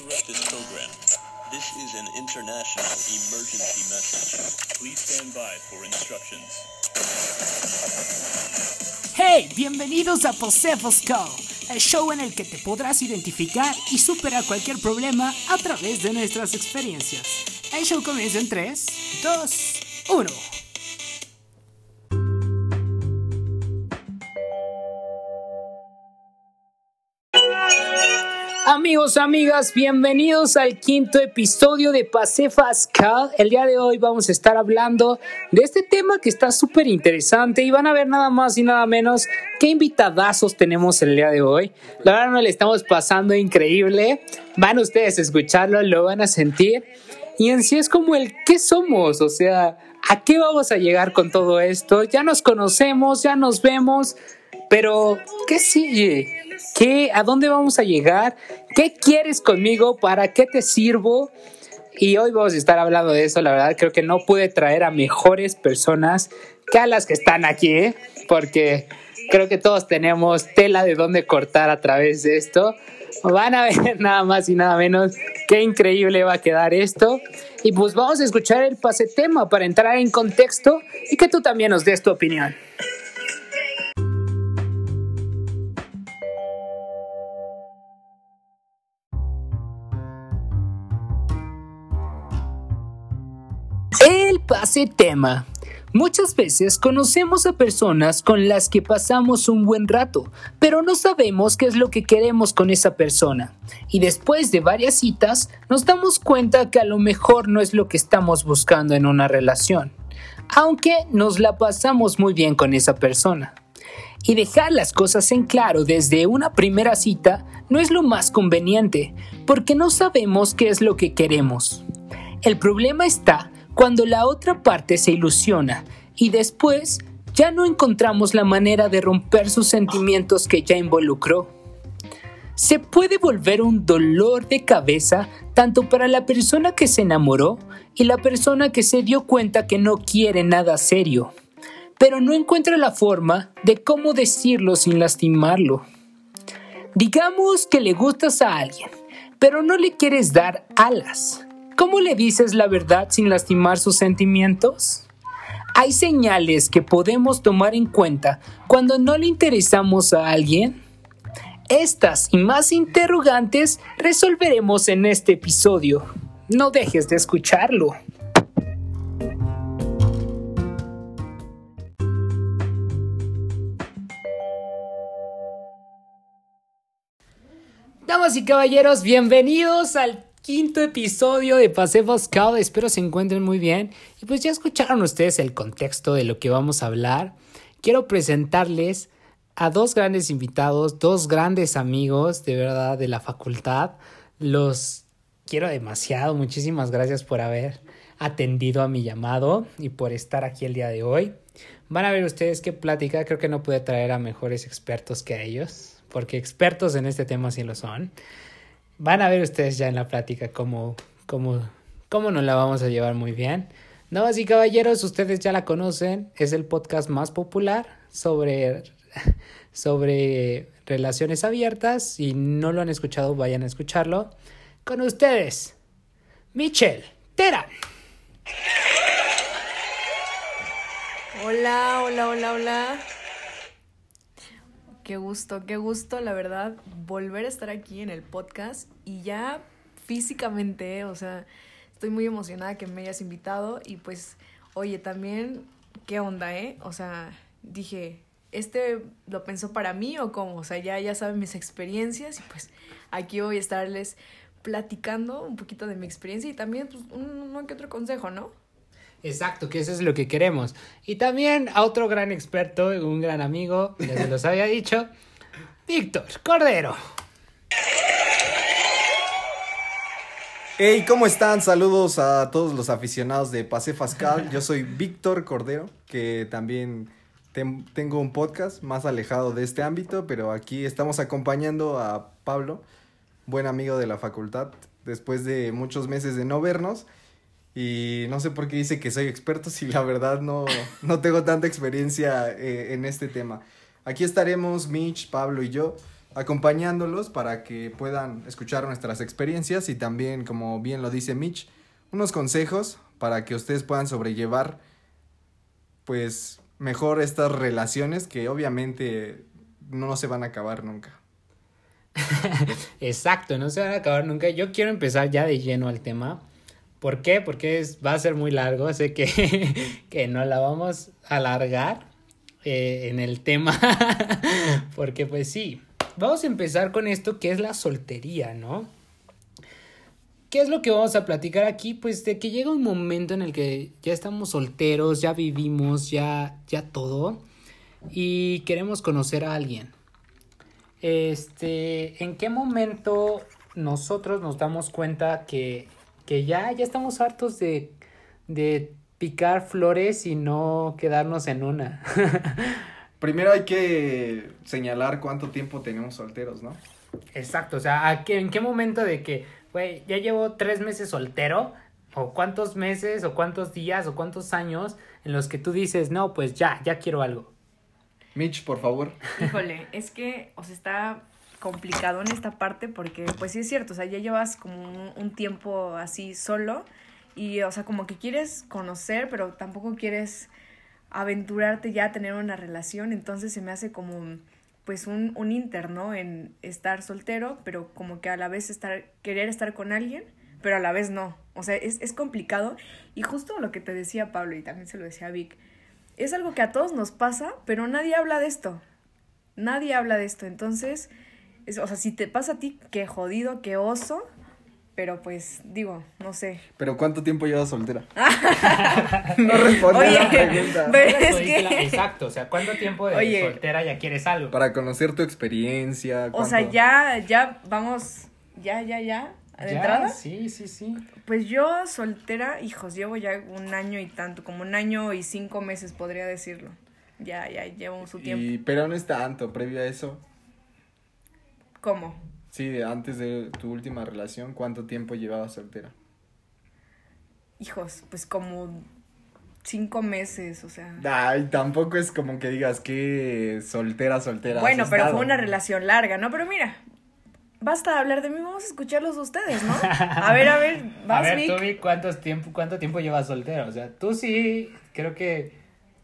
interrupt this program. This is an international emergency message. Please stand by for instructions. Hey, bienvenidos a Posefos el show en el que te podrás identificar y superar cualquier problema a través de nuestras experiencias. El show comienza en 3, 2, 1. Amigos, amigas, bienvenidos al quinto episodio de Pasefas Cal. El día de hoy vamos a estar hablando de este tema que está súper interesante y van a ver nada más y nada menos qué invitadazos tenemos el día de hoy. La verdad no le estamos pasando increíble. Van ustedes a escucharlo, lo van a sentir. Y en sí es como el qué somos, o sea, ¿a qué vamos a llegar con todo esto? Ya nos conocemos, ya nos vemos, pero ¿qué sigue? ¿Qué, ¿A dónde vamos a llegar? ¿Qué quieres conmigo? ¿Para qué te sirvo? Y hoy vamos a estar hablando de eso. La verdad, creo que no pude traer a mejores personas que a las que están aquí, ¿eh? porque creo que todos tenemos tela de dónde cortar a través de esto. Van a ver nada más y nada menos qué increíble va a quedar esto. Y pues vamos a escuchar el pase tema para entrar en contexto y que tú también nos des tu opinión. El pase tema. Muchas veces conocemos a personas con las que pasamos un buen rato, pero no sabemos qué es lo que queremos con esa persona. Y después de varias citas, nos damos cuenta que a lo mejor no es lo que estamos buscando en una relación, aunque nos la pasamos muy bien con esa persona. Y dejar las cosas en claro desde una primera cita no es lo más conveniente, porque no sabemos qué es lo que queremos. El problema está cuando la otra parte se ilusiona y después ya no encontramos la manera de romper sus sentimientos que ya involucró. Se puede volver un dolor de cabeza tanto para la persona que se enamoró y la persona que se dio cuenta que no quiere nada serio, pero no encuentra la forma de cómo decirlo sin lastimarlo. Digamos que le gustas a alguien, pero no le quieres dar alas. ¿Cómo le dices la verdad sin lastimar sus sentimientos? ¿Hay señales que podemos tomar en cuenta cuando no le interesamos a alguien? Estas y más interrogantes resolveremos en este episodio. No dejes de escucharlo. Damas y caballeros, bienvenidos al quinto episodio de Paseo Scout. Espero se encuentren muy bien. Y pues ya escucharon ustedes el contexto de lo que vamos a hablar. Quiero presentarles a dos grandes invitados, dos grandes amigos de verdad de la facultad. Los quiero demasiado. Muchísimas gracias por haber atendido a mi llamado y por estar aquí el día de hoy. Van a ver ustedes qué plática. Creo que no pude traer a mejores expertos que ellos, porque expertos en este tema sí lo son van a ver ustedes ya en la plática cómo, cómo, cómo nos la vamos a llevar muy bien. Damas y caballeros, ustedes ya la conocen, es el podcast más popular sobre, sobre relaciones abiertas. Si no lo han escuchado, vayan a escucharlo. Con ustedes, Michelle Terán. Hola, hola, hola, hola. Qué gusto, qué gusto, la verdad, volver a estar aquí en el podcast y ya físicamente, o sea, estoy muy emocionada que me hayas invitado y pues, oye, también, ¿qué onda, eh? O sea, dije, ¿este lo pensó para mí o cómo? O sea, ya, ya saben mis experiencias y pues aquí voy a estarles platicando un poquito de mi experiencia y también pues, un, que otro consejo, ¿no? Exacto, que eso es lo que queremos. Y también a otro gran experto, un gran amigo, ya se los había dicho, Víctor Cordero. Hey, ¿cómo están? Saludos a todos los aficionados de Pase Fascal. Yo soy Víctor Cordero, que también tengo un podcast más alejado de este ámbito, pero aquí estamos acompañando a Pablo, buen amigo de la facultad, después de muchos meses de no vernos. Y no sé por qué dice que soy experto si la verdad no, no tengo tanta experiencia eh, en este tema. Aquí estaremos Mitch, Pablo y yo acompañándolos para que puedan escuchar nuestras experiencias y también, como bien lo dice Mitch, unos consejos para que ustedes puedan sobrellevar pues mejor estas relaciones que obviamente no se van a acabar nunca. Exacto, no se van a acabar nunca. Yo quiero empezar ya de lleno al tema. ¿Por qué? Porque es, va a ser muy largo, sé que, que no la vamos a alargar eh, en el tema, porque pues sí, vamos a empezar con esto que es la soltería, ¿no? ¿Qué es lo que vamos a platicar aquí? Pues de que llega un momento en el que ya estamos solteros, ya vivimos, ya, ya todo, y queremos conocer a alguien. Este, ¿en qué momento nosotros nos damos cuenta que, que ya, ya estamos hartos de, de picar flores y no quedarnos en una? Primero hay que señalar cuánto tiempo tenemos solteros, ¿no? Exacto, o sea, ¿a qué, ¿en qué momento de que, güey, ya llevo tres meses soltero? ¿O cuántos meses, o cuántos días, o cuántos años en los que tú dices, no, pues ya, ya quiero algo? Mitch, por favor. Híjole, es que, o sea, está complicado en esta parte porque, pues sí es cierto, o sea, ya llevas como un, tiempo así solo y, o sea, como que quieres conocer, pero tampoco quieres aventurarte ya a tener una relación, entonces se me hace como pues un, un inter, ¿no? En estar soltero, pero como que a la vez estar, querer estar con alguien, pero a la vez no. O sea, es, es complicado. Y justo lo que te decía Pablo, y también se lo decía Vic, es algo que a todos nos pasa, pero nadie habla de esto. Nadie habla de esto. Entonces, es, o sea, si te pasa a ti, qué jodido, qué oso, pero pues digo, no sé. ¿Pero cuánto tiempo llevas soltera? no responde Oye, a la pregunta. pero es la- que... Exacto, o sea, ¿cuánto tiempo de Oye. soltera ya quieres algo? Para conocer tu experiencia. O sea, ya, ya, vamos, ya, ya, ya, de ¿Ya? entrada. Sí, sí, sí. Pues yo soltera, hijos, llevo ya un año y tanto, como un año y cinco meses podría decirlo. Ya, ya llevo su tiempo. Y, pero no es tanto, previo a eso. ¿Cómo? Sí, antes de tu última relación, ¿cuánto tiempo llevabas soltera? Hijos, pues como cinco meses, o sea. Ay, tampoco es como que digas que soltera, soltera. Bueno, pero estado. fue una relación larga, ¿no? Pero mira, basta de hablar de mí, vamos a escucharlos ustedes, ¿no? A ver, a ver, vas, A ver, Vic. tú, Vic, ¿cuántos tiempo, ¿cuánto tiempo llevas soltero? O sea, tú sí, creo que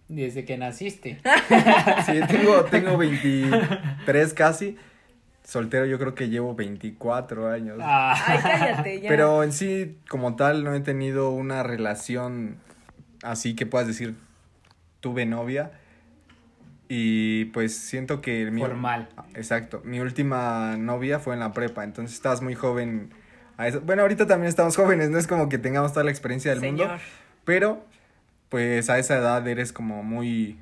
desde que naciste. Sí, tengo, tengo 23 casi. Soltero yo creo que llevo 24 años. Ah. Ay, cállate, ya. Pero en sí, como tal, no he tenido una relación así que puedas decir, tuve novia. Y pues siento que... mi- Formal. Exacto. Mi última novia fue en la prepa, entonces estabas muy joven. A eso. Bueno, ahorita también estamos jóvenes, no es como que tengamos toda la experiencia del mundo. Pero, pues a esa edad eres como muy...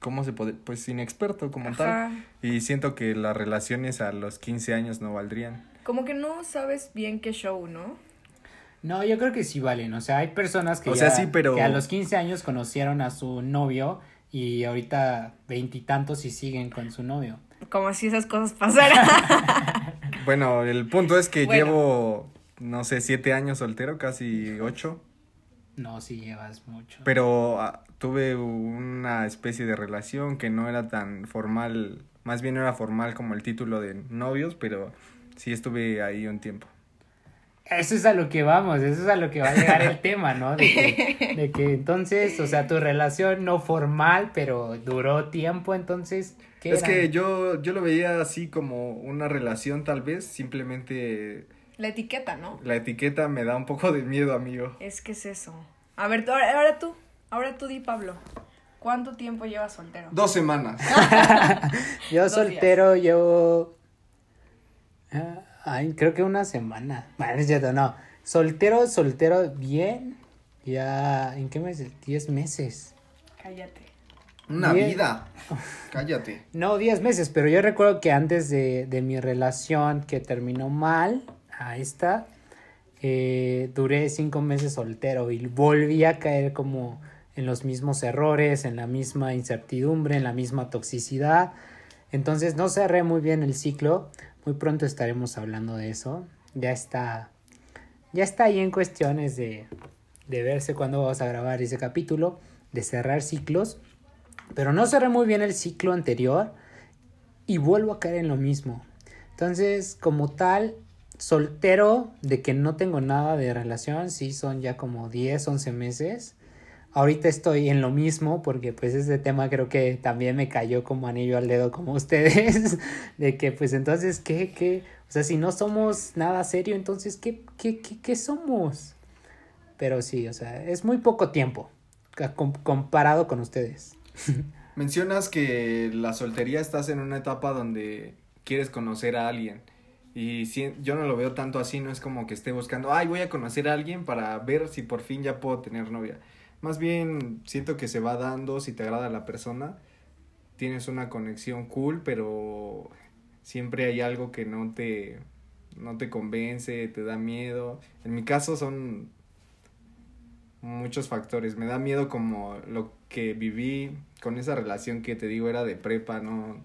¿Cómo se puede? Pues inexperto como Ajá. tal. Y siento que las relaciones a los 15 años no valdrían. Como que no sabes bien qué show, ¿no? No, yo creo que sí valen. O sea, hay personas que, O ya- sea, sí, pero- que a los 15 años conocieron a su novio y ahorita veintitantos y siguen con su novio. Como si esas cosas pasaran. Bueno, el punto es que Bueno. llevo, no sé, siete años soltero, casi ocho. No, si llevas mucho. Pero ah, tuve una especie de relación que no era tan formal, más bien era formal como el título de novios, pero sí estuve ahí un tiempo. Eso es a lo que vamos, eso es a lo que va a llegar el tema, ¿no? De que, de que entonces, o sea, tu relación no formal, pero duró tiempo, entonces, ¿qué Es que yo, yo lo veía así como una relación tal vez, simplemente La etiqueta, ¿no? la etiqueta me da un poco de miedo, amigo. Es que es eso. A ver, ahora, ahora tú, ahora tú di, Pablo. ¿Cuánto tiempo llevas soltero? Dos semanas. Yo Dos soltero llevo. ah, Ay, creo que una semana. Bueno, es cierto, no. Soltero, soltero, bien. Ya. ¿En qué meses? Diez meses. Cállate. Una vida. Cállate. No, diez meses, pero yo recuerdo que antes de, de mi relación que terminó mal, a esta, duré cinco meses soltero y volví a caer como en los mismos errores, en la misma incertidumbre, en la misma toxicidad. Entonces no cerré muy bien el ciclo. Muy pronto estaremos hablando de eso. Ya está. Ya está ahí en cuestiones de, de verse cuándo vamos a grabar ese capítulo, de cerrar ciclos. Pero no cerré muy bien el ciclo anterior. y vuelvo a caer en lo mismo. Entonces, como tal, soltero de que no tengo nada de relación, sí son ya como 10, 11 meses. Ahorita estoy en lo mismo porque pues ese tema creo que también me cayó como anillo al dedo como ustedes, de que pues entonces, ¿qué, qué? O sea, si no somos nada serio, entonces, ¿qué, qué, qué, qué somos? Pero sí, o sea, es muy poco tiempo comparado con ustedes. Mencionas que la soltería estás en una etapa donde quieres conocer a alguien. Y si, yo no lo veo tanto así, no es como que esté buscando, ay, voy a conocer a alguien para ver si por fin ya puedo tener novia. Más bien siento que se va dando, si te agrada la persona, tienes una conexión cool, pero siempre hay algo que no te, no te convence, te da miedo. En mi caso son muchos factores. Me da miedo como lo que viví con esa relación que te digo era de prepa, no,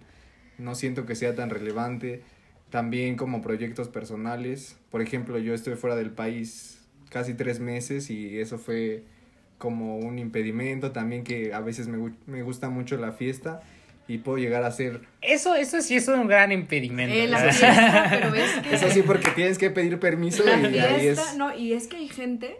no siento que sea tan relevante. También como proyectos personales. Por ejemplo, yo estoy fuera del país casi tres meses y eso fue como un impedimento. También que a veces me, me gusta mucho la fiesta y puedo llegar a ser... Eso, eso sí es un gran impedimento. Eh, la fiesta, pero es que... Eso sí, porque tienes que pedir permiso y fiesta, ahí es... No, y es que hay gente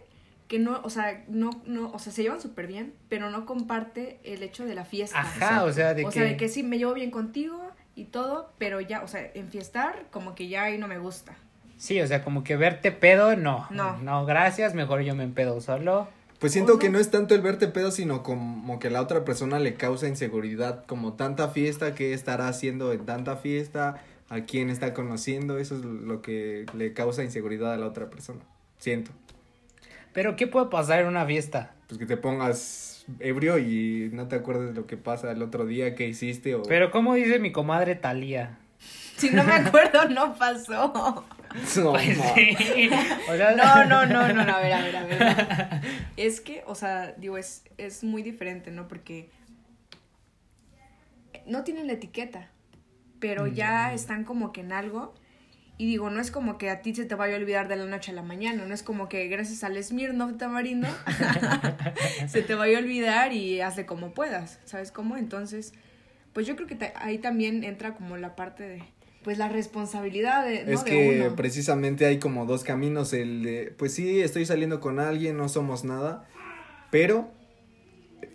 que no, o sea, no, no, o sea, se llevan súper bien, pero no comparte el hecho de la fiesta. Ajá, o sea, de o que... sea, de que sí, me llevo bien contigo y todo, pero ya, o sea, en fiestar, como que ya ahí no me gusta. Sí, o sea, como que verte pedo, no. No. No, gracias, mejor yo me empedo solo. Pues siento ¿O que no? no es tanto el verte pedo, sino como que la otra persona le causa inseguridad, como tanta fiesta, qué estará haciendo en tanta fiesta, a quién está conociendo, eso es lo que le causa inseguridad a la otra persona. Siento. Pero, ¿qué puede pasar en una fiesta? Pues que te pongas ebrio y no te acuerdes de lo que pasa el otro día, qué hiciste o... Pero, como dice mi comadre Talía? Si no me acuerdo, no pasó. No, Pues no. sí. O sea, No, no, no, no, no, a ver, a ver, a ver. Es que, o sea, digo, es, es muy diferente, ¿no? Porque no tienen la etiqueta, pero ya están como que en algo. Y digo, no es como que a ti se te vaya a olvidar de la noche a la mañana, no es como que gracias al Smirnoff tamarindo se te vaya a olvidar y hazle como puedas, ¿sabes cómo? Entonces, pues yo creo que ahí también entra como la parte de, pues la responsabilidad de, ¿no? Es de que uno. precisamente hay como dos caminos, el de, pues sí, estoy saliendo con alguien, no somos nada, pero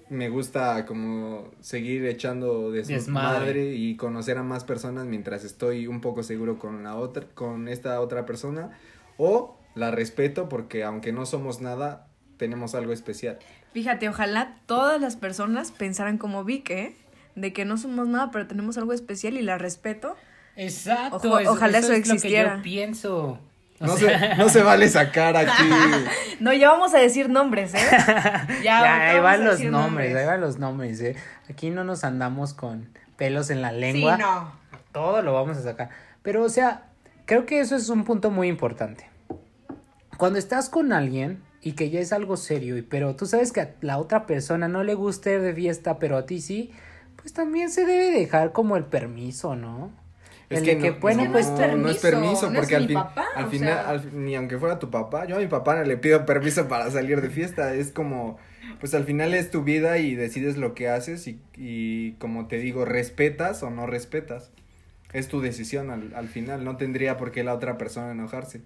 me gusta como seguir echando Desmadre. desmadre y conocer a más personas mientras estoy un poco seguro con la otra, con esta otra persona, o la respeto porque aunque no somos nada, tenemos algo especial. Fíjate, ojalá todas las personas pensaran como Vic, ¿eh? De que no somos nada, pero tenemos algo especial y la respeto. Exacto. Ojo- eso- ojalá eso es lo que existiera. yo pienso. No sea, se, no se vale sacar aquí. No, ya vamos a decir nombres, ¿eh? Ya, Ya, ahí van los decir nombres, ahí van los nombres, eh. Aquí no nos andamos con pelos en la lengua. Sí, no. Todo lo vamos a sacar. Pero, o sea, creo que eso es un punto muy importante. Cuando estás con alguien y que ya es algo serio, y pero tú sabes que a la otra persona no le gusta ir de fiesta, pero a ti sí, pues también se debe dejar como el permiso, ¿no? Es el que, de que, no, bueno, no pues es no, no es permiso, permiso, no es porque al, mi fin- papá, al final, sea. al- ni aunque fuera tu papá, yo a mi papá no le pido permiso para salir de fiesta, es como, pues al final es tu vida y decides lo que haces y, y como te digo, respetas o no respetas, es tu decisión al, al final, no tendría por qué la otra persona enojarse,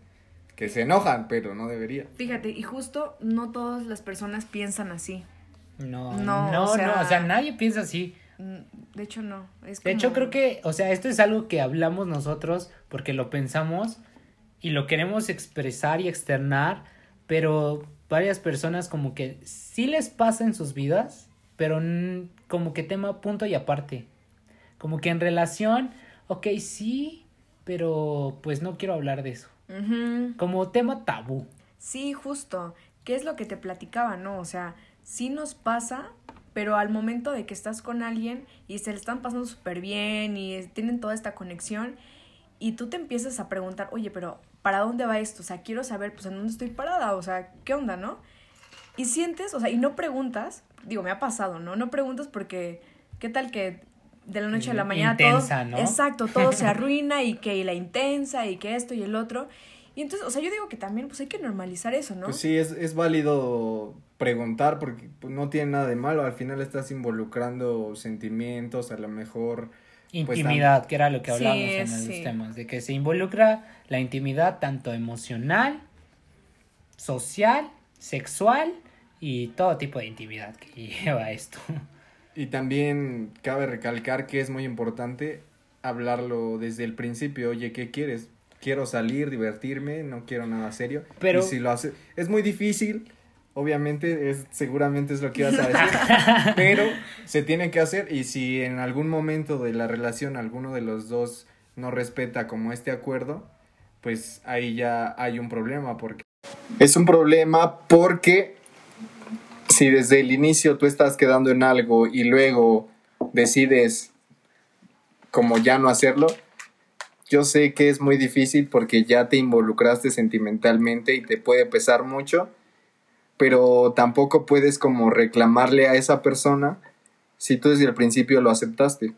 que se enojan, pero no debería. Fíjate, y justo no todas las personas piensan así. no, No, no, o sea- no, o sea, nadie piensa así. Mm, De hecho, no. Es De hecho, creo que, o sea, esto es algo que hablamos nosotros porque lo pensamos y lo queremos expresar y externar, pero varias personas como que sí les pasa en sus vidas, pero como que tema punto y aparte. Como que en relación, ok, sí, pero pues no quiero hablar de eso. Como tema tabú. Sí, justo. ¿Qué es lo que te platicaba, no? O sea, sí nos pasa, pero al momento de que estás con alguien y se le están pasando súper bien y tienen toda esta conexión y tú te empiezas a preguntar, oye, pero ¿para dónde va esto? O sea, quiero saber, pues, en dónde estoy parada, o sea, ¿qué onda, no? Y sientes, o sea, y no preguntas, digo, me ha pasado, ¿no? No preguntas porque, ¿qué tal que de la noche a la mañana Intensa, todo, ¿no? exacto, todo se arruina y que la intensa y que esto y el otro. Y entonces, o sea, yo digo que también pues hay que normalizar eso, ¿no? Pues sí, es, es válido preguntar porque pues, no tiene nada de malo. Al final estás involucrando sentimientos, a lo mejor intimidad, que era lo que Sí, hablamos en los sí. temas, de que se involucra la intimidad tanto emocional, social, sexual y todo tipo de intimidad que lleva esto. Y también cabe recalcar que es muy importante hablarlo desde el principio. Oye, ¿qué quieres? Quiero salir, divertirme, no quiero nada serio. Pero- Y si lo hace, es muy difícil, obviamente, es, seguramente es lo que ibas a decir, pero se tiene que hacer y si en algún momento de la relación alguno de los dos no respeta como este acuerdo, pues ahí ya hay un problema porque... Es un problema porque si desde el inicio tú estás quedando en algo y luego decides como ya no hacerlo, yo sé que es muy difícil porque ya te involucraste sentimentalmente y te puede pesar mucho, pero tampoco puedes como reclamarle a esa persona si tú desde el principio lo aceptaste.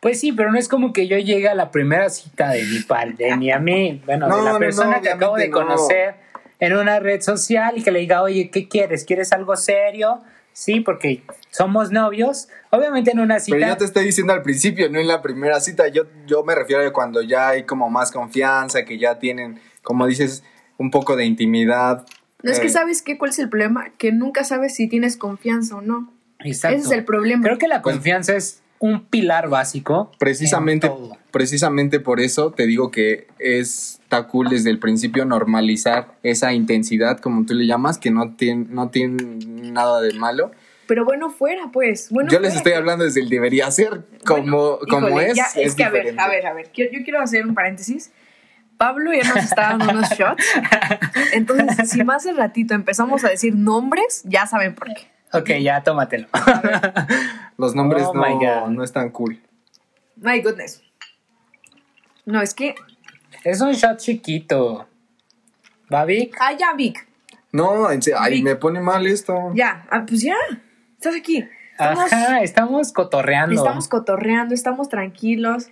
Pues sí, pero no es como que yo llegue a la primera cita de mi par, de mi amigo, bueno, No, de la persona no, que acabo de conocer en una red social y que le diga, oye, ¿qué quieres? ¿Quieres algo serio? Sí, porque somos novios. Obviamente en una cita. Pero yo te estoy diciendo al principio, no en la primera cita. Yo, yo me refiero a cuando ya hay como más confianza, que ya tienen, como dices, un poco de intimidad. No es que Eh, sabes qué, cuál es el problema, que nunca sabes si tienes confianza o no. Exacto. Ese es el problema. Creo que la confianza es un pilar básico. Precisamente, precisamente por eso te digo que es está cool desde el principio normalizar esa intensidad, como tú le llamas, que no tiene, no tiene nada de malo. Pero bueno, fuera, pues. Bueno, yo les fuera. estoy hablando desde el debería ser, como, Bueno, como es. ya, es, que, a ver, diferente. a ver, a ver. Quiero- yo quiero hacer un paréntesis. Pablo ya nos está dando unos shots. Entonces, si más al ratito empezamos a decir nombres, ya saben por qué. Ok, ya tómatelo. Los nombres Oh no, no están cool. My goodness. No, es que. es un shot chiquito. ¿Va, Vic? Ah, ya, Vic. No, en serio, ay, Vic. me pone mal esto. Ya. Ah, pues ya. Estás aquí. Estamos, Ajá, estamos cotorreando. estamos cotorreando, estamos tranquilos.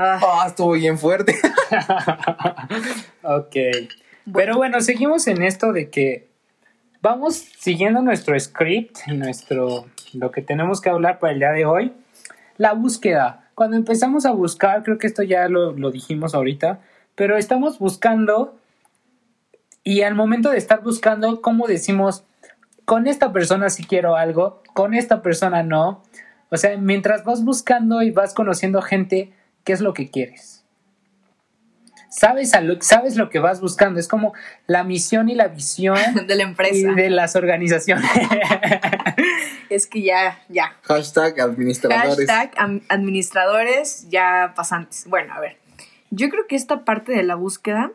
Ah, Ah, estuvo bien fuerte. Ok. Pero bueno, seguimos en esto de que vamos siguiendo nuestro script, nuestro lo que tenemos que hablar para el día de hoy. La búsqueda. Cuando empezamos a buscar, creo que esto ya lo, lo dijimos ahorita, pero estamos buscando y al momento de estar buscando, ¿cómo decimos? Con esta persona sí quiero algo, con esta persona no. O sea, mientras vas buscando y vas conociendo gente, ¿qué es lo que quieres? Sabes, a lo, sabes lo que vas buscando. Es como la misión y la visión de la y empresa. de las organizaciones. Es que ya, ya. Hashtag administradores. Hashtag administradores ya pasantes. Bueno, a ver. Yo creo que esta parte de la búsqueda,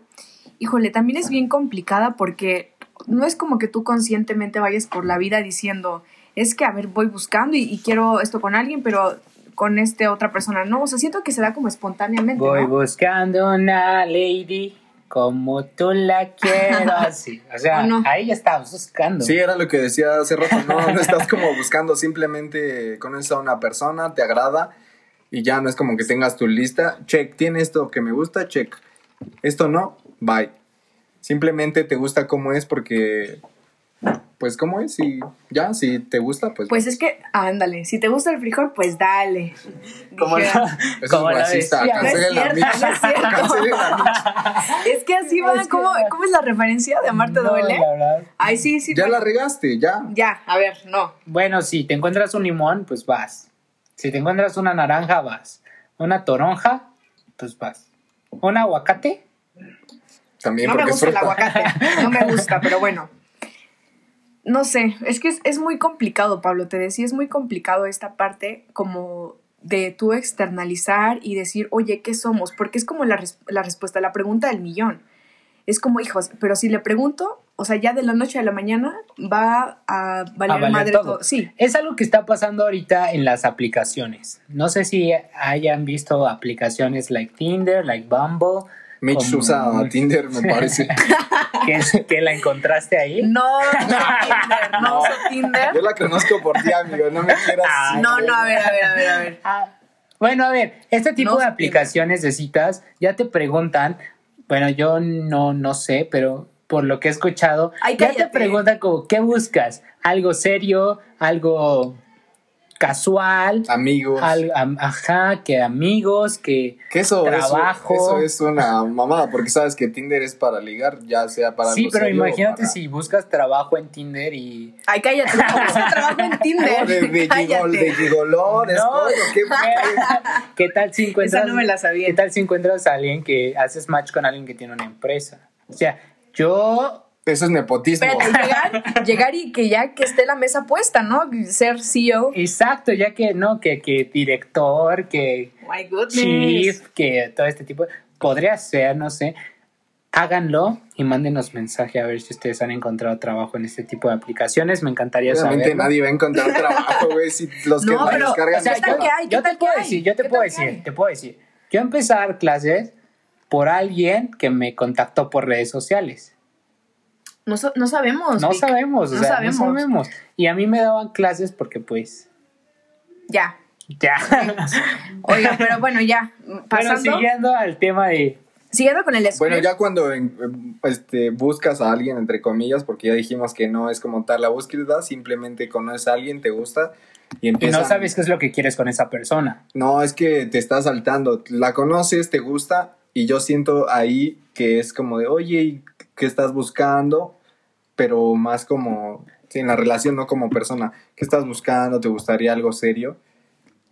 híjole, también es bien complicada porque no es como que tú conscientemente vayas por la vida diciendo, es que, a ver, voy buscando y, y quiero esto con alguien, pero con este otra persona no. O sea, siento que se da como espontáneamente. Voy ¿no? buscando una lady como tú la quiero. Así. O sea, ¿O no? ahí ya estabas buscando. Sí, era lo que decía hace rato, no, no estás como buscando, simplemente conoces a una persona, te agrada y ya no es como que tengas tu lista, check, tiene esto que me gusta, check, esto no, bye. Simplemente te gusta cómo es porque, pues cómo es y ya, si te gusta, pues... Pues es que, ándale, si te gusta el frijol, pues dale. Como la- Eso como es la racista, cancelen la no es cierto. Cancelen la Mitch. Es que así va, Es que- ¿cómo, ¿cómo es la referencia de Amarte No, Duele? Ay, sí, sí. Ya la regaste, ya. Ya, a ver, no. Bueno, si te encuentras un limón, pues vas. Si te encuentras una naranja, vas. Una toronja, pues vas. Un aguacate, También No me porque gusta el es fruta. aguacate. No me gusta, pero bueno. No sé, es que es, es muy complicado, Pablo. Te decía, es muy complicado esta parte como de tú externalizar y decir, oye, ¿qué somos? Porque es como la, res- la respuesta a la pregunta del millón. Es como, hijos, pero si le pregunto, o sea, ya de la noche a la mañana va a valer, a valer madre todo. todo. Sí, Es algo que está pasando ahorita en las aplicaciones. No sé si hayan visto aplicaciones like Tinder, like Bumble, Mitch Como- usa Tinder, me parece. que, es- que la encontraste ahí. no, no, Tinder, no uso Tinder. Yo la conozco por ti, amigo, no me quieras... Ay, No, no, a ver, a ver, a ver, a ver. Ah, Bueno, a ver, este tipo No de aplicaciones de citas ya te preguntan, bueno, yo no, no sé, pero por lo que he escuchado, Ay, ya te preguntan como, ¿qué buscas? ¿Algo serio? ¿Algo casual, Amigos. al- am- ajá, que amigos, que que eso, eso- trabajo. Eso, es una mamada, porque sabes que Tinder es para ligar, ya sea para Sí, pero imagínate para- si buscas trabajo en Tinder y Ay, cállate. ¿Cómo se trabajo en Tinder? de, de, gigol, de cállate. gigoló, de No. escorio, ¿qué- ¿Qué tal si encuentras Esa no me la sabía. ¿Qué tal si encuentras a alguien que haces match con alguien que tiene una empresa? O sea, yo Eso es nepotismo. Llegar, llegar y que ya que esté la mesa puesta, ¿no? Ser CEO. exacto, ya que no que que director, que My goodness. chief, que todo este tipo podría ser, no sé. Háganlo y mándenos mensaje a ver si ustedes han encontrado trabajo en este tipo de aplicaciones. Me encantaría Obviamente saber. nadie va a encontrar trabajo, güey, si los que No, pero, descargan O sea, es ¿qué tal para- que hay? yo ¿Qué te puedo hay? decir, yo te ¿Qué puedo decir, hay? te puedo decir. Yo empecé a dar clases por alguien que me contactó por redes sociales. No, sa- no sabemos. No Vic. sabemos, o No sea, sabemos. no sabemos. Y a mí me daban clases porque pues Ya. ya. Oiga, pero bueno, ya. Pero Pasando. siguiendo al tema de Siguiendo con el script. Bueno, ya cuando este, buscas a alguien, entre comillas, porque ya dijimos que no es como tal la búsqueda, simplemente conoces a alguien, te gusta y y empiezas. no sabes qué es lo que quieres con esa persona. No, es que te estás saltando. La conoces, te gusta y yo siento ahí que es como de, oye, ¿y ¿qué estás buscando? Pero más como, sí, en la relación, no como persona. ¿Qué estás buscando? ¿Te gustaría algo serio?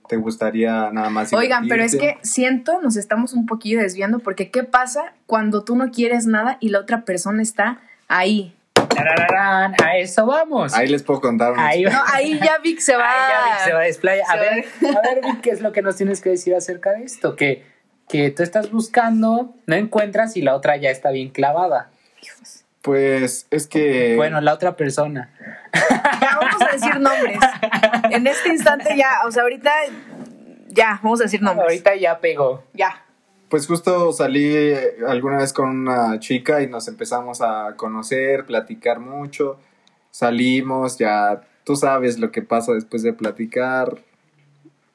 ¿Te gustaría nada más? Oigan, pero es que siento, nos estamos un poquillo desviando, porque ¿qué pasa cuando tú no quieres nada y la otra persona está ahí? Tarararán, a eso vamos. Ahí les puedo contar. Ahí No, ahí ya Vic se va. Ahí ya Vic se va a desplayar. A ver, a ver, Vic, ¿qué es lo que nos tienes que decir acerca de esto? Que, que tú estás buscando, no encuentras y la otra ya está bien clavada. Pues es que... Bueno, la otra persona. Ya vamos a decir nombres. En este instante ya, o sea, ahorita ya, vamos a decir nombres. Ahorita ya pegó. Ya. Pues justo salí eh, alguna vez con una chica y nos empezamos a conocer, platicar mucho. Salimos, ya tú sabes lo que pasa después de platicar.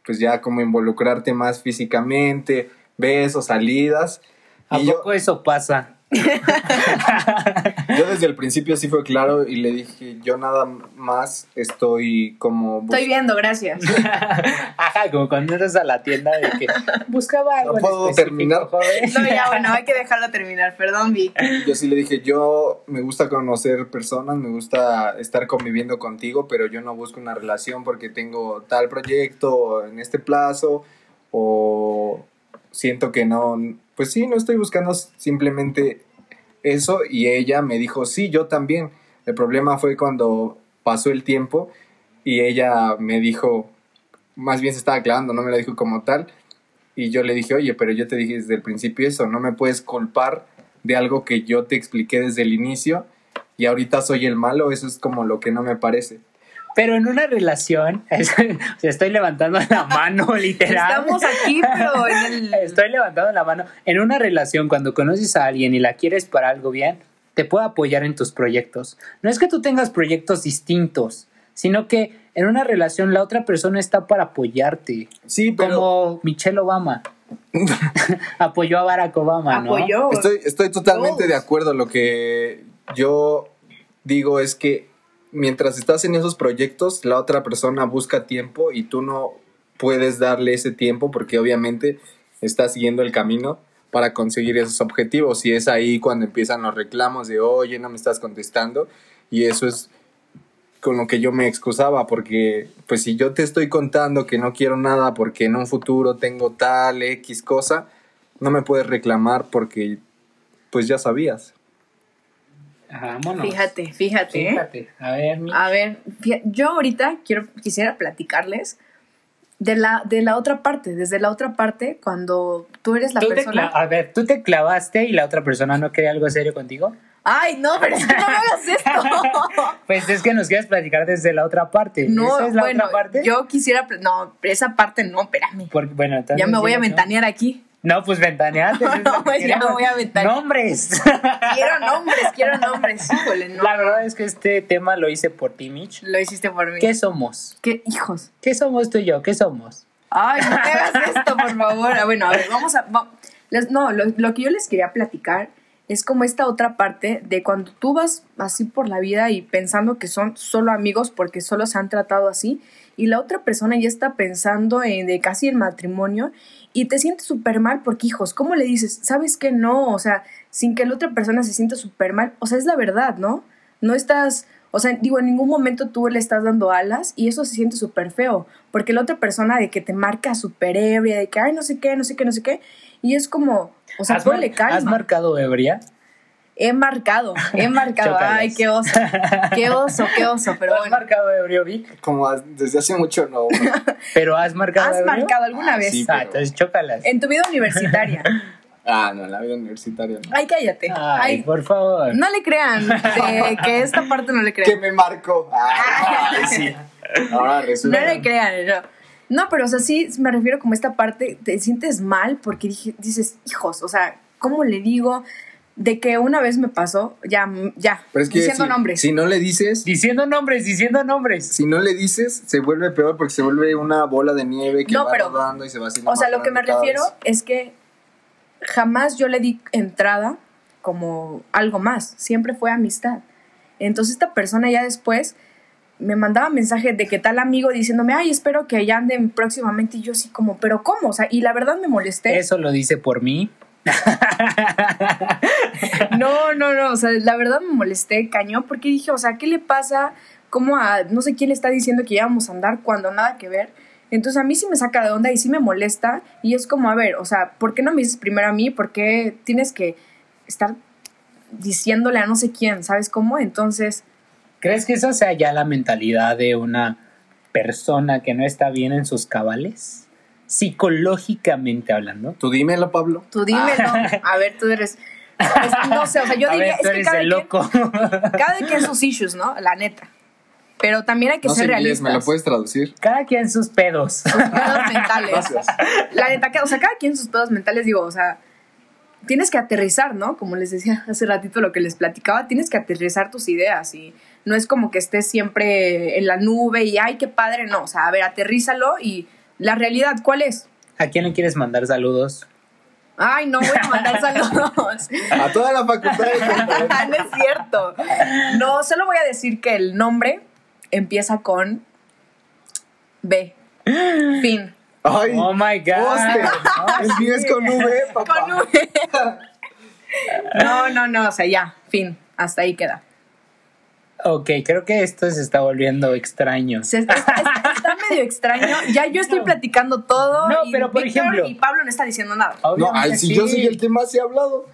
Pues ya como involucrarte más físicamente, besos, salidas. ¿A Y yo, poco eso pasa? Yo desde el principio sí fue claro y le dije, yo nada más estoy como... Estoy viendo, gracias. Ajá, como cuando entras a la tienda de que buscaba algo No puedo terminar. joven. No, ya, bueno, hay que dejarlo terminar. Perdón, Vic. Yo sí le dije, yo me gusta conocer personas, me gusta estar conviviendo contigo, pero yo no busco una relación porque tengo tal proyecto en este plazo o siento que no, pues sí, no estoy buscando simplemente eso y ella me dijo, sí, yo también. El problema fue cuando pasó el tiempo y ella me dijo, más bien se estaba aclarando, no me lo dijo como tal. Y yo le dije, oye, pero yo te dije desde el principio eso, no me puedes culpar de algo que yo te expliqué desde el inicio y ahorita soy el malo, eso es como lo que no me parece. Pero en una relación, o sea, estoy levantando la mano, literal. Estamos aquí, pero en el. Estoy levantando la mano. En una relación, cuando conoces a alguien y la quieres para algo bien, te puede apoyar en tus proyectos. No es que tú tengas proyectos distintos, sino que en una relación la otra persona está para apoyarte. Sí, pero Como Michelle Obama. Apoyó a Barack Obama, ¿no? Apoyó. estoy, estoy totalmente de acuerdo. Lo que yo digo es que mientras estás en esos proyectos, la otra persona busca tiempo y tú no puedes darle ese tiempo porque obviamente estás siguiendo el camino para conseguir esos objetivos. Y es ahí cuando empiezan los reclamos de oye no me estás contestando y eso es con lo que yo me excusaba porque pues si yo te estoy contando que no quiero nada porque en un futuro tengo tal X cosa no me puedes reclamar porque pues ya sabías Vámonos. Fíjate, fíjate. ¿eh? Fíjate. A ver, A ver, yo ahorita quiero, quisiera platicarles de la, de la otra parte, desde la otra parte, cuando tú eres la ¿Tú te persona. a ver, ¿tú te clavaste y la otra persona no quería algo serio contigo? Ay, no, pero es que no me hagas esto. Pues es que nos quieres platicar desde la otra parte. No, ¿Esa es la bueno, otra parte? yo quisiera, no, esa parte no, espérame. Porque, bueno, Ya me voy a ventanear aquí. No, pues ventaneate. No, pues ya me voy a ventanear. Nombres. Quiero nombres, quiero nombres. Híjole, no. La verdad es que este tema lo hice por ti, Mitch. Lo hiciste por mí. ¿Qué somos? ¿Qué hijos? ¿Qué somos tú y yo? ¿Qué somos? Ay, no me hagas esto, por favor. Ah, Bueno, a ver, vamos a. va- les- no, lo, lo que yo les quería platicar es como esta otra parte de cuando tú vas así por la vida y pensando que son solo amigos porque solo se han tratado así y la otra persona ya está pensando en de casi el matrimonio y te sientes súper mal porque hijos, ¿cómo le dices? ¿Sabes que no? O sea, sin que la otra persona se sienta súper mal, o sea, es la verdad, ¿no? No estás, o sea, digo, en ningún momento tú le estás dando alas y eso se siente súper feo, porque la otra persona de que te marca súper ebria, de que, ay, no sé qué, no sé qué, no sé qué, y es como, o sea, ¿Has, mar- calma. ¿Has marcado ebria? He marcado, he marcado. Ay, qué oso. Qué oso, qué oso. Pero ¿Has bueno. marcado ebrio, Vic? Como desde hace mucho no. ¿Pero has marcado ¿Has ebrio? marcado alguna Ah, vez? sí. Ah, pero- entonces chócalas. En tu vida universitaria. ah, no, en la vida universitaria no. Ay, cállate. Ay, Ay, por favor. no le crean. de que esta parte no le ¿Qué crean. me marcó? Ay, sí. Ahora No resulta. le crean, no. No, pero o sea, sí me refiero como a esta parte, te sientes mal porque dije, dices, hijos, o sea, ¿cómo le digo? De que una vez me pasó, ya, ya, Pero es que diciendo si, nombres. si no le dices, Diciendo nombres, diciendo nombres. si no le dices, se vuelve peor porque se vuelve una bola de nieve que No, va pero- rodando y se va haciendo O sea, lo que me refiero vez. es que jamás yo le di entrada como algo más, siempre fue amistad. Entonces esta persona ya después me mandaba mensajes de que tal amigo diciéndome, ay, espero que ya anden próximamente y yo así como, pero ¿cómo? O sea, y la verdad me molesté. Eso lo dice por mí. No, no, no, o sea, la verdad me molesté cañón porque dije, o sea, ¿qué le pasa? ¿Cómo a, no sé quién le está diciendo que ya vamos a andar cuando nada que ver? Entonces a mí sí me saca de onda y sí me molesta y es como, a ver, o sea, ¿por qué no me dices primero a mí? ¿Por qué tienes que estar diciéndole a no sé quién? ¿Sabes cómo? Entonces, ¿Crees que esa sea ya la mentalidad de una persona que no está bien en sus cabales? Psicológicamente hablando. Tú dímelo, Pablo. tú dímelo, a ver, tú eres... es- no sé, o sea, yo A diría, ver, tú es que eres cada el quien, loco. cada quien sus issues, ¿no? La neta. Pero también hay que No ser realistas. ¿me lo puedes traducir? Cada quien sus pedos. pedos mentales. Gracias. La neta, que- o sea, cada quien sus pedos mentales, digo, o sea, tienes que aterrizar, ¿no? Como les decía hace ratito lo que les platicaba, tienes que aterrizar tus ideas y no es como que estés siempre en la nube y ay, qué padre, no, o sea, a ver, aterrízalo y la realidad, ¿cuál es? ¿A quién le quieres mandar saludos? Ay, no voy a mandar saludos. A toda la facultad de no es cierto. No, solo voy a decir que el nombre empieza con B. Fin. Ay, Oh my God. El mío es con V, papá. Con V. No, no, no, o sea, ya, fin. Hasta ahí queda. Ok, creo que esto se está volviendo extraño. Se- está, está- está medio extraño. Ya yo estoy platicando todo. No, y pero por ejemplo- Y Pablo no está diciendo nada. No, ay, si sí. yo soy el que más he hablado.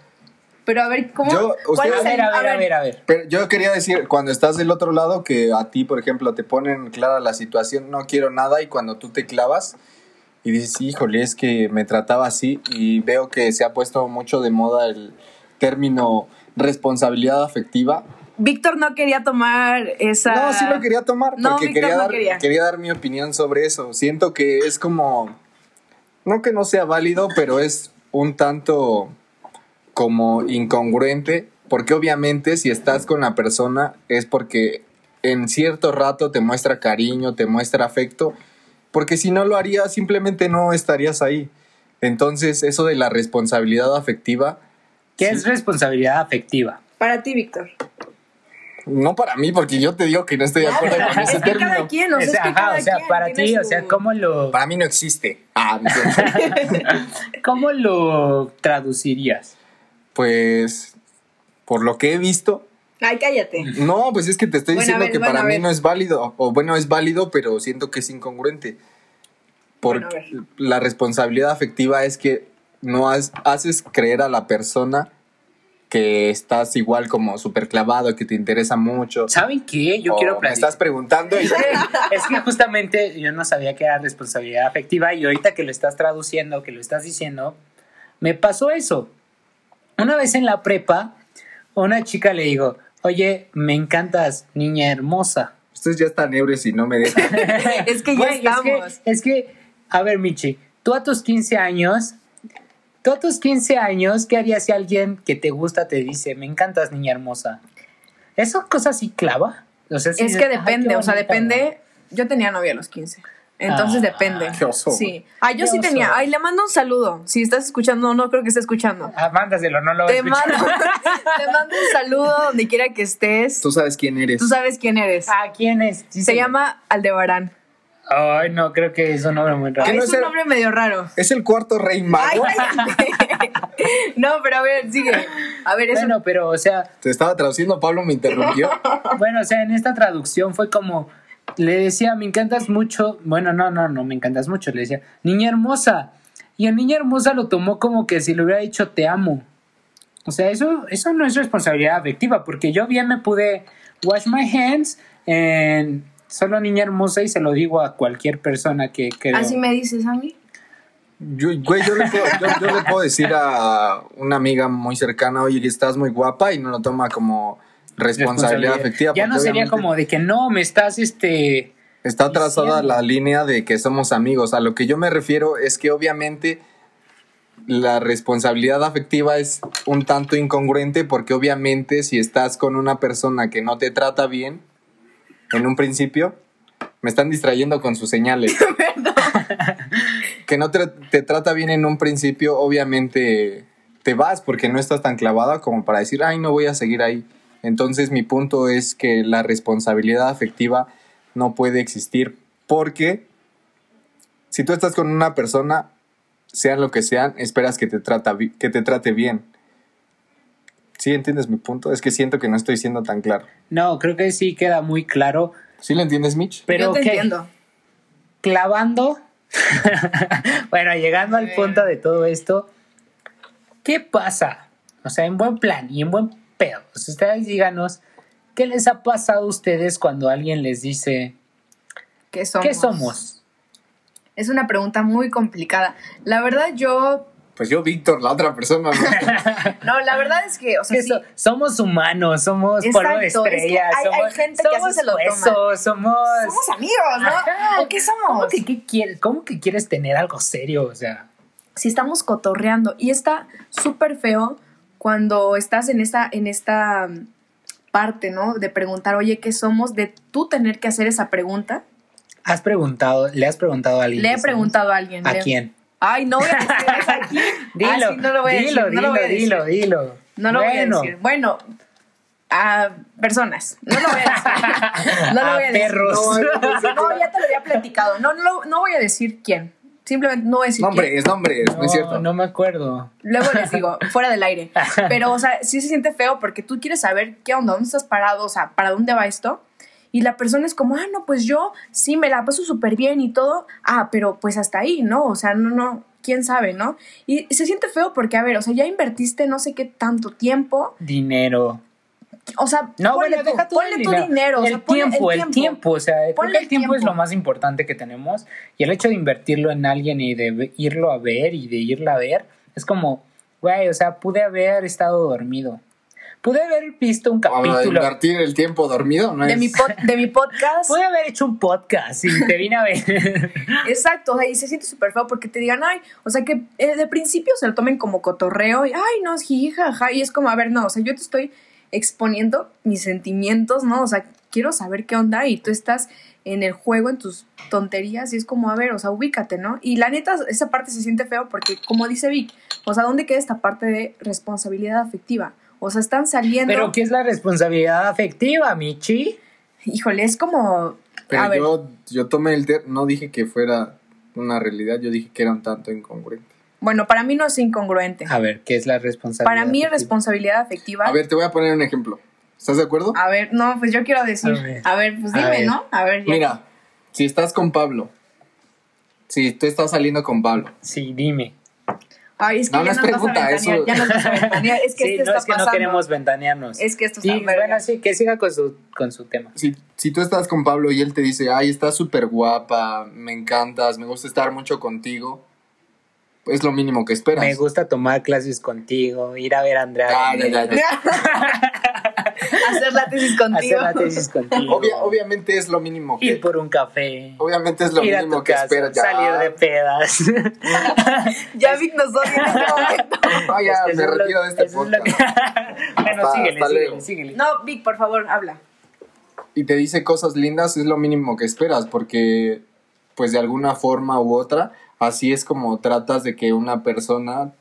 Pero a ver, ¿cómo? Yo- es A el- ver, a ver, a ver, a ver. Pero yo quería decir, cuando estás del otro lado, que a ti, por ejemplo, te ponen clara la situación, no quiero nada, y cuando tú te clavas y dices, híjole, es que me trataba así, y veo que se ha puesto mucho de moda el término responsabilidad afectiva. Víctor no quería tomar esa. No, sí lo quería tomar, No, porque quería, no dar, quería. quería dar mi opinión sobre eso. Siento que es como, no que no sea válido, pero es un tanto como incongruente, porque obviamente si estás con la persona es porque en cierto rato te muestra cariño, te muestra afecto, porque si no lo haría simplemente no estarías ahí. Entonces eso de la responsabilidad afectiva, ¿Qué es responsabilidad afectiva? Para ti, Víctor. No para mí, porque yo te digo que no estoy de acuerdo con ese Es que cada quien, o sea, es que ajá, cada o sea, quien para ti, o sea, ¿cómo lo, Para mí no existe. Ah. ¿cómo lo traducirías? pues por lo que he visto, Ay, cállate. no, pues es que te estoy Bueno, diciendo ver, que bueno, para mí no es válido, o bueno, es válido, pero siento que es incongruente. Porque Bueno, la responsabilidad afectiva es que no has- haces creer a la persona que estás igual como súper clavado, que te interesa mucho. ¿Saben qué? Yo o quiero me platicar. estás preguntando y Es que, justamente yo no sabía que era responsabilidad afectiva y ahorita que lo estás traduciendo, que lo estás diciendo, me pasó eso. Una vez en la prepa, una chica le digo, oye, me encantas, niña hermosa. ustedes ya están ebrios y no me dejan. Es que ya Güey, es que- estamos. Es que, a ver, Michi, tú a tus 15 años, tú a tus 15 años, ¿qué harías si alguien que te gusta te dice, me encantas, niña hermosa? ¿Eso cosa así clava? O sea, sí Es que "Ay, qué depende, o sea, depende. Yo tenía novia a los 15. Entonces Ah, depende. qué oso, Sí. Ay, yo Qué sí oso. tenía. Ay, le mando un saludo. Si estás escuchando, no creo que esté escuchando. Ah, mándaselo, no lo voy a Te escuchar. mando, te mando un saludo donde quiera que estés. Tú sabes quién eres. Tú sabes quién eres. Ah, ¿quién es? Sí, Se sí. llama Aldebarán. Ay, no, creo que es un nombre muy raro. ¿Qué Ay, no es es un el- nombre medio raro. Es el cuarto rey mago. Ay. No, pero a ver, sigue. A ver, eso. Bueno, pero, o sea, Te estaba traduciendo, Pablo me interrumpió. bueno, o sea, en esta traducción fue como, le decía, me encantas mucho, bueno, no, no, no, me encantas mucho, le decía, niña hermosa. Y el niña hermosa lo tomó como que si le hubiera dicho te amo. O sea, eso, eso no es responsabilidad afectiva, porque yo bien me pude wash my hands en solo niña hermosa y se lo digo a cualquier persona que creo. Así me dices a mí. Yo, güey, yo le, puedo, yo, yo le puedo decir a una amiga muy cercana, oye, que estás muy guapa y no lo toma como responsabilidad afectiva. Ya no sería como de que no, me estás este... Está trazada la línea de que somos amigos. A lo que yo me refiero es que obviamente la responsabilidad afectiva es un tanto incongruente porque obviamente si estás con una persona que no te trata bien, en un principio, me están distrayendo con sus señales. que no te, te trata bien en un principio, obviamente te vas porque no estás tan clavada como para decir, ay, no voy a seguir ahí. Entonces mi punto es que la responsabilidad afectiva no puede existir porque si tú estás con una persona, sean lo que sean, esperas que te, trata, que te trate bien. ¿Sí entiendes mi punto? Es que siento que no estoy siendo tan claro. No, creo que sí queda muy claro, ¿Sí lo entiendes, Mitch? pero Yo te ¿qué? entiendo. clavando. bueno, llegando al punto de todo esto, ¿qué pasa? O sea, en buen plan y en buen pedo. O sea, ustedes díganos, ¿qué les ha pasado a ustedes cuando alguien les dice, ¿Qué somos? ¿qué somos? Es una pregunta muy complicada. La verdad, yo. Pues yo, Víctor, la otra persona. ¿no? No, la verdad es que, o sea, ¿Qué sí, so- somos humanos, somos polvo de Exacto, es que estrellas, hay- hay somos, gente que así somos se lo toma. huesos, somos... somos amigos, ¿no? Ajá. ¿O qué somos? ¿Cómo que, qué quieres, ¿Cómo que quieres tener algo serio? O sea, si estamos cotorreando y está súper feo cuando estás en esta, en esta mm, parte, ¿no? De preguntar, oye, ¿qué somos? De tú tener que hacer esa pregunta. has preguntado, le has preguntado a alguien. Le he somos? preguntado a alguien. ¿A le- quién? Ay, no voy a decir eso aquí. Dilo, Ah, sí, no lo voy a dilo, decir. no lo voy a decir. dilo, dilo. No lo voy a Bueno, decir. Bueno, a personas. No lo voy a decir. No lo A voy a decir. perros. No, no, ya te lo había platicado. No, no, no voy a decir quién. Simplemente no voy a decir quién. Nombres, nombres, no, No, es cierto. no me acuerdo. Luego les digo, fuera del aire. Pero, o sea, sí se siente feo porque tú quieres saber qué onda, dónde estás parado, o sea, para dónde va esto. Y la persona es como, ah, no, pues yo sí me la paso súper bien y todo. Ah, pero pues hasta ahí, ¿no? O sea, no, no, quién sabe, ¿no? Y, se siente feo porque, a ver, o sea, ya invertiste no sé qué tanto tiempo. Dinero. O sea, No, ponle bueno, deja tú ponle el tu dinero. dinero. o el, sea, ponle tiempo, el tiempo, o sea, creo Ponle que el el tiempo, es tiempo. lo más importante que tenemos y el hecho de invertirlo en alguien y de irlo a ver y de irla a ver es como, güey, o sea, pude haber estado dormido. Pude haber visto un capítulo. invertir el tiempo dormido, ¿no De es? mi, pod- de mi podcast. Pude haber hecho un podcast y te vine a ver. Exacto, o sea, y se siente súper feo porque te digan, ay, o sea, que eh, de principio se lo tomen como cotorreo y, ay, no, jiji, y es como, a ver, no, o sea, yo te estoy exponiendo mis sentimientos, ¿no? O sea, quiero saber qué onda y tú estás en el juego, en tus tonterías y es como, a ver, o sea, ubícate, ¿no? Y la neta, esa parte se siente feo porque, como dice Vic, o sea, ¿dónde queda esta parte de responsabilidad afectiva? O sea, están saliendo, Pero ¿qué es la responsabilidad afectiva, Michi? híjole, es como, Pero a ver, yo, yo tomé el ter no dije que fuera una realidad, yo dije que era un tanto incongruente. bueno, para mí no es incongruente. A ver, ¿qué es la responsabilidad Para mí, afectiva? responsabilidad afectiva. A ver, te voy a poner un ejemplo. ¿Estás de acuerdo? A ver, no, pues yo quiero decir. A ver. A ver, pues A dime, ver. ¿no? A ver, ya. Mira, si estás con Pablo, si tú estás saliendo con Pablo, Sí, dime. Ay, es que No, ya no es nos vas a pregunta, eso- ya nos vas a ventanear. Es que sí, esto no está es que pasando. no queremos ventanearnos. Es que esto Sí, está verga. bueno, sí, que siga con su, con su tema. si, si tú estás con Pablo y él te dice, ay, estás súper guapa, me encantas, me gusta estar mucho contigo, es lo mínimo que esperas. Me gusta tomar clases contigo, ir a ver a Andrea. Ah, ya, ya, ya. Hacer la tesis contigo. Hacer la tesis contigo. Obvia- obviamente es lo mínimo que... Ir por un café. Obviamente es lo ir a mínimo tu que esperas. Salir de pedas. ya Vic nos odia en este momento. Ah, ya, Es que me lo- retiro de este podcast. que- bueno, Hasta- síguele, hasta síguele, síguele. No, Vic, por favor, habla. y te dice cosas lindas, es lo mínimo que esperas, porque pues de alguna forma u otra, así es como tratas de que una persona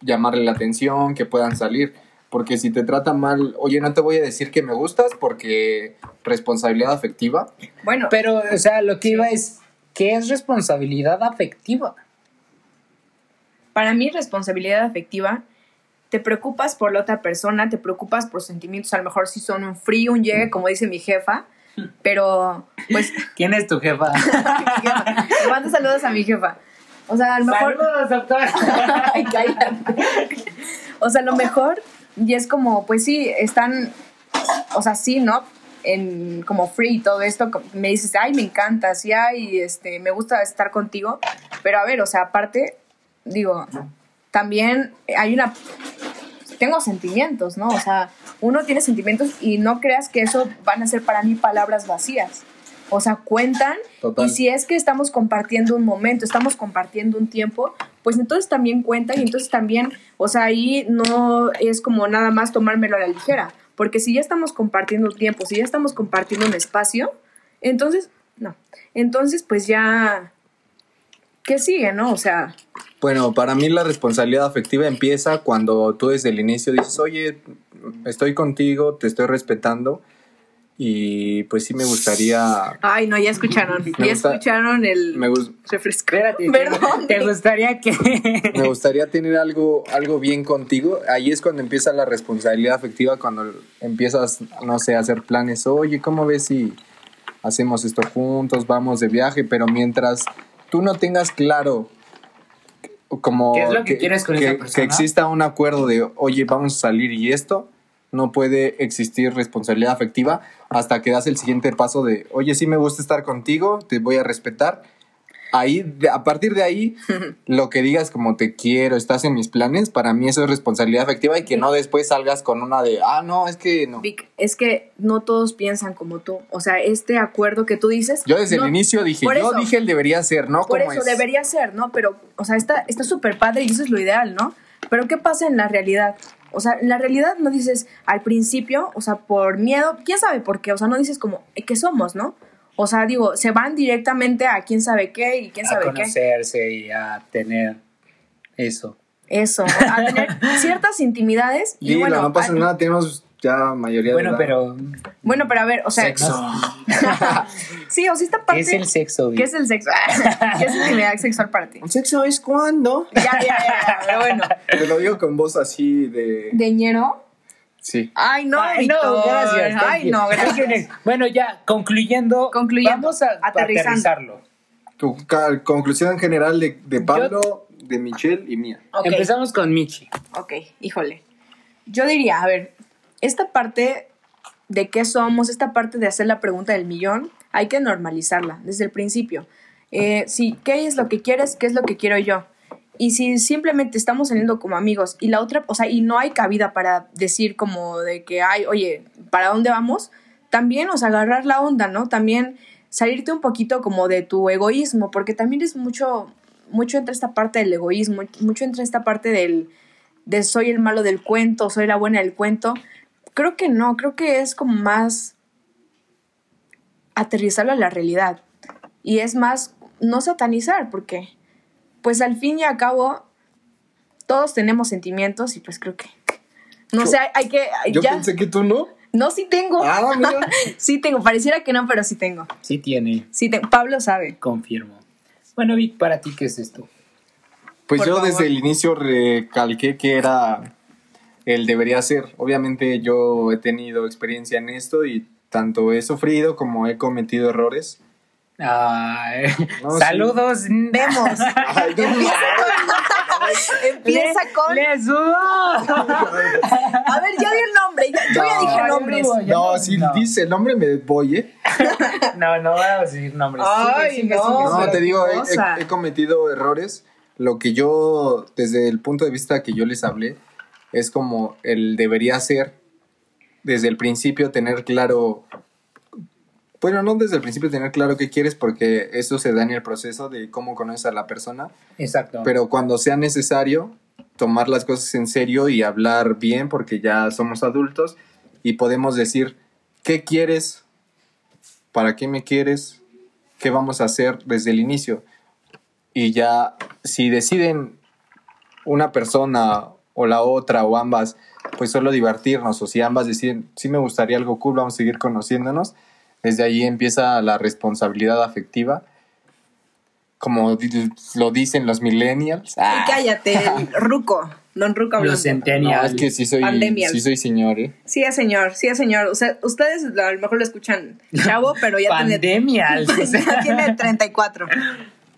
llamarle la atención, que puedan salir. Porque si te trata mal, oye, no te voy a decir que me gustas porque responsabilidad afectiva. Bueno, Pero, o sea, lo que iba es, ¿qué es responsabilidad afectiva? para mí responsabilidad afectiva, te preocupas por la otra persona, te preocupas por sentimientos, a lo mejor si son un frío, un llegue, como dice mi jefa, pero pues ¿Quién es tu jefa? mi jefa. Le mando saludos a mi jefa. O sea, a lo mejor... Saludos, doctora. Ay, cállate. O sea, lo mejor, y es como, pues sí, están, o sea, sí, ¿no? En, como free y todo esto, me dices, ay, me encanta, sí, ay, este, me gusta estar contigo, pero a ver, o sea, aparte, digo, también hay una, tengo sentimientos, ¿no? O sea, uno tiene sentimientos y no creas que eso van a ser para mí palabras vacías. O sea, cuentan Total. y si es que estamos compartiendo un momento, estamos compartiendo un tiempo, pues entonces también cuenta y entonces también, o sea, ahí no es como nada más tomármelo a la ligera, porque si ya estamos compartiendo un tiempo, si ya estamos compartiendo un espacio, entonces, no, entonces pues ya, ¿qué sigue, no? O sea, Bueno, para mí la responsabilidad afectiva empieza cuando tú desde el inicio dices, oye, estoy contigo, te estoy respetando y pues sí me gustaría... ay, no, ya escucharon, Me ya gusta- escucharon el Me, gus- refresco. Espérate, Perdón. ¿te gustaría que...? me gustaría tener algo, algo bien contigo. Ahí es cuando empieza la responsabilidad afectiva, cuando empiezas, no sé, a hacer planes. Oye, ¿cómo ves si hacemos esto juntos, vamos de viaje? Pero mientras tú no tengas claro como ¿Qué es lo que quieres con esa que- persona? que exista un acuerdo de, oye, vamos a salir y esto, no puede existir responsabilidad afectiva hasta que das el siguiente paso de, oye, sí me gusta estar contigo, te voy a respetar. Ahí, a partir de ahí, lo que digas como te quiero, estás en mis planes, para mí eso es responsabilidad afectiva y que no después salgas con una de, ah, no, es que no. Vic, es que no todos piensan como tú. O sea, este acuerdo que tú dices. Yo desde no- el inicio dije, yo eso- dije el debería ser, ¿no? Por como eso es. debería ser, ¿no? Pero, o sea, está está súper padre y eso es lo ideal, ¿no? Pero ¿qué pasa en la realidad? O sea, en la realidad no dices al principio, o sea, por miedo, quién sabe por qué, o sea, no dices como, eh, ¿qué somos, no? O sea, digo, se van directamente a quién sabe qué y quién a sabe qué. conocerse y a tener eso. Eso, a tener ciertas intimidades y Dilo, bueno, no pasa a- nada, tenemos ya mayoría Bueno, de edad. pero... Bueno, pero a ver, o sea, Sexo. sí, o sea, esta ¿Qué parte es el sexo? ¿Qué es el sexo? ¿Qué es intimidad sexual para ti? ¿Un sexo es cuando? Ya, ya, ya, pero bueno. Te lo digo con voz así de... ¿De ñero? Sí. Ay, no, Ay, no, gracias. Ay, no, gracias. Bueno, ya, concluyendo, Concluyendo, vamos a aterrizando. aterrizarlo. Tu conclusión general de, de Pablo, de Michelle y mía. Empezamos con Michi. ok, híjole. Yo diría, a ver, esta parte de qué somos, esta parte de hacer la pregunta del millón, hay que normalizarla desde el principio. Eh, sí, ¿qué es lo que quieres? ¿Qué es lo que quiero yo? Y si simplemente estamos saliendo como amigos y la otra, o sea, y no hay cabida para decir como de que, ay, oye, ¿para dónde vamos? También, o agarrar la onda, ¿no? También salirte un poquito como de tu egoísmo, porque también es mucho, mucho entre esta parte del egoísmo, mucho entre esta parte del, de soy el malo del cuento, soy la buena del cuento. Creo que no, creo que es como más aterrizarlo a la realidad. Y es más, no satanizar, porque pues al fin y al cabo todos tenemos sentimientos y pues creo que... No sé, hay, que... Yo ya, pensé que tú no. No, sí tengo. Ah, mira. Sí tengo, pareciera que no, pero sí tengo. Sí tiene, Sí tengo. Pablo sabe. confirmo. Bueno, Vic, para ti, ¿qué es esto? Pues Por yo favor. desde el inicio recalqué que era el debería ser. Obviamente yo he tenido experiencia en esto y tanto he sufrido como he cometido errores. Ay, No, sí. saludos. Vemos. Ay, no, Empieza Le- con... le subo. A ver, ya di el nombre. ya- yo ya No, dije nombres. no no, si No. dice el nombre me voy, ¿eh? No, no voy a decir nombres. Ay, Sigue, sigue, no. sigue, No, te digo, he- he, he cometido errores. Lo que yo, desde el punto de vista que yo les hablé, es como el debería ser, desde el principio, tener claro. Bueno, no desde el principio tener claro qué quieres, porque eso se da en el proceso de cómo conoces a la persona. Exacto. Pero cuando sea necesario, tomar las cosas en serio y hablar bien, porque ya somos adultos y podemos decir, ¿qué quieres? ¿Para qué me quieres? qué vamos a hacer desde el inicio. Y ya, si deciden una persona o la otra o ambas, pues solo divertirnos, o si ambas deciden, sí me gustaría algo cool, vamos a seguir conociéndonos, desde ahí empieza la responsabilidad afectiva. Como lo dicen los millennials. Ah, Cállate, Ruco. Don Ruco hablando. Los centennials. no, es que sí soy, sí soy señor, ¿eh? Sí, es señor, sí, es señor. O sea, ustedes a lo mejor lo escuchan chavo, pero ya tiene, Pandemials. ya tiene 34.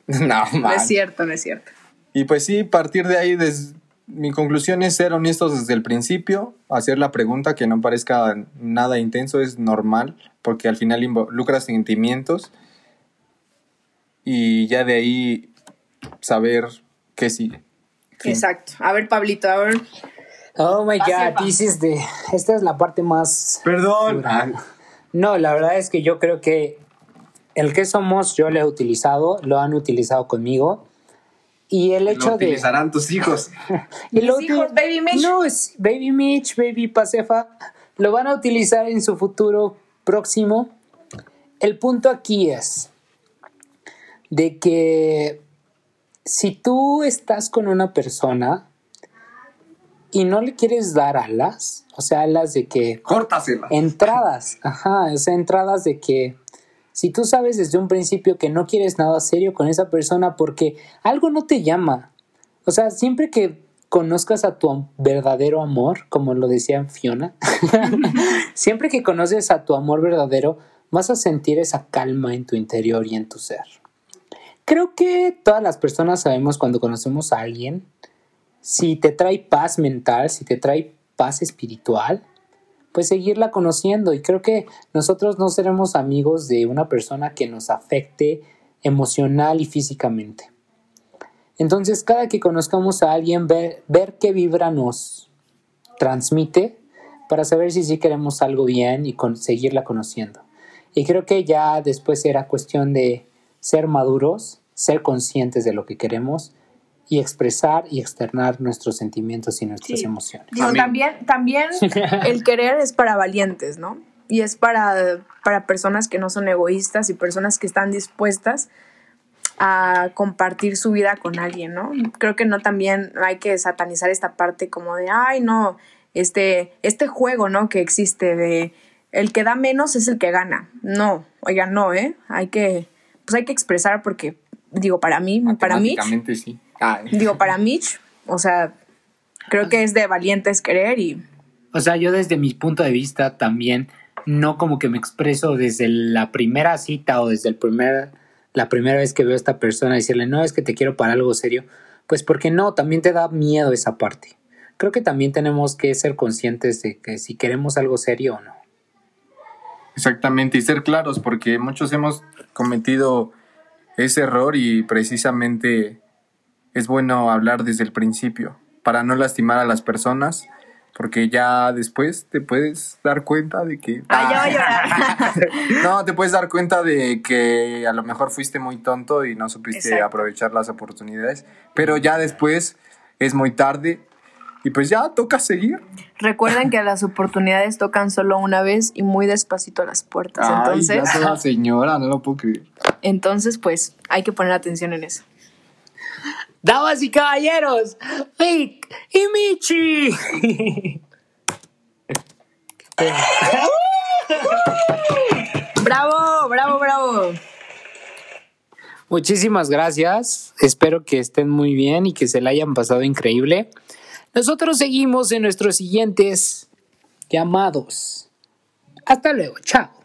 No, No man. es cierto, no es cierto. Y pues sí, partir de ahí, des- mi conclusión es ser honestos desde el principio, hacer la pregunta que no parezca nada intenso, es normal, porque al final involucra sentimientos y ya de ahí saber qué sigue. Fin. Exacto. A ver, Pablito, a ver. Oh my Pasefa. god, this is the- esta es la parte más Perdón. No, la verdad es que yo creo que el que somos yo lo he utilizado, lo han utilizado conmigo. Y el hecho lo de. utilizarán tus hijos. y lo Mis hijos, Baby Mitch. No, es Baby Mitch, Baby Pacefa. Lo van a utilizar en su futuro próximo. El punto aquí es de que si tú estás con una persona y no le quieres dar alas, o sea, alas de que Córtasela. entradas, ajá, o sea, entradas de que si tú sabes desde un principio que no quieres nada serio con esa persona porque algo no te llama, o sea, siempre que conozcas a tu verdadero amor, como lo decía Fiona, siempre que conoces a tu amor verdadero, vas a sentir esa calma en tu interior y en tu ser. Creo que todas las personas sabemos cuando conocemos a alguien, si te trae paz mental, si te trae paz espiritual, pues seguirla conociendo. Y creo que nosotros no seremos amigos de una persona que nos afecte emocional y físicamente. Entonces, cada que conozcamos a alguien, ver, ver qué vibra nos transmite para saber si sí queremos algo bien y con, seguirla conociendo. Y creo que ya después era cuestión de ser maduros, ser conscientes de lo que queremos y expresar y externar nuestros sentimientos y nuestras Sí. emociones. Digo, también, también el querer es para valientes, ¿no? Y es para, para personas que no son egoístas y personas que están dispuestas a compartir su vida con alguien, ¿no? Creo que no también hay que satanizar esta parte como de, ay, no, este, este juego, ¿no? Que existe de el que da menos es el que gana. No, oigan, no, ¿eh? Hay que, pues hay que expresar porque, digo, para mí, para mí, sí. Ay. digo, para Mitch, o sea, creo que es de valientes querer y O sea, yo desde mi punto de vista también no como que me expreso desde la primera cita o desde el primer, la primera vez que veo a esta persona decirle, no, es que te quiero para algo serio. Pues porque no, también te da miedo esa parte. Creo que también tenemos que ser conscientes de que si queremos algo serio o no. Exactamente, y ser claros, porque muchos hemos cometido ese error y precisamente es bueno hablar desde el principio, para no lastimar a las personas, porque ya después te puedes dar cuenta de que... Ay, ya a llorar. no, te puedes dar cuenta de que a lo mejor fuiste muy tonto y no supiste Exacto. aprovechar las oportunidades, pero ya después es muy tarde y pues ya toca seguir. Recuerden que las oportunidades tocan solo una vez y muy despacito las puertas. Entonces, Ay, ya toda señora, no lo puedo creer. entonces, pues, hay que poner atención en eso. Damas y caballeros, Vic y Michi. ¡Bravo! ¡Bravo, bravo! Muchísimas gracias. Espero que estén muy bien y que se la hayan pasado increíble. Nosotros seguimos en nuestros siguientes llamados. Hasta luego. Chao.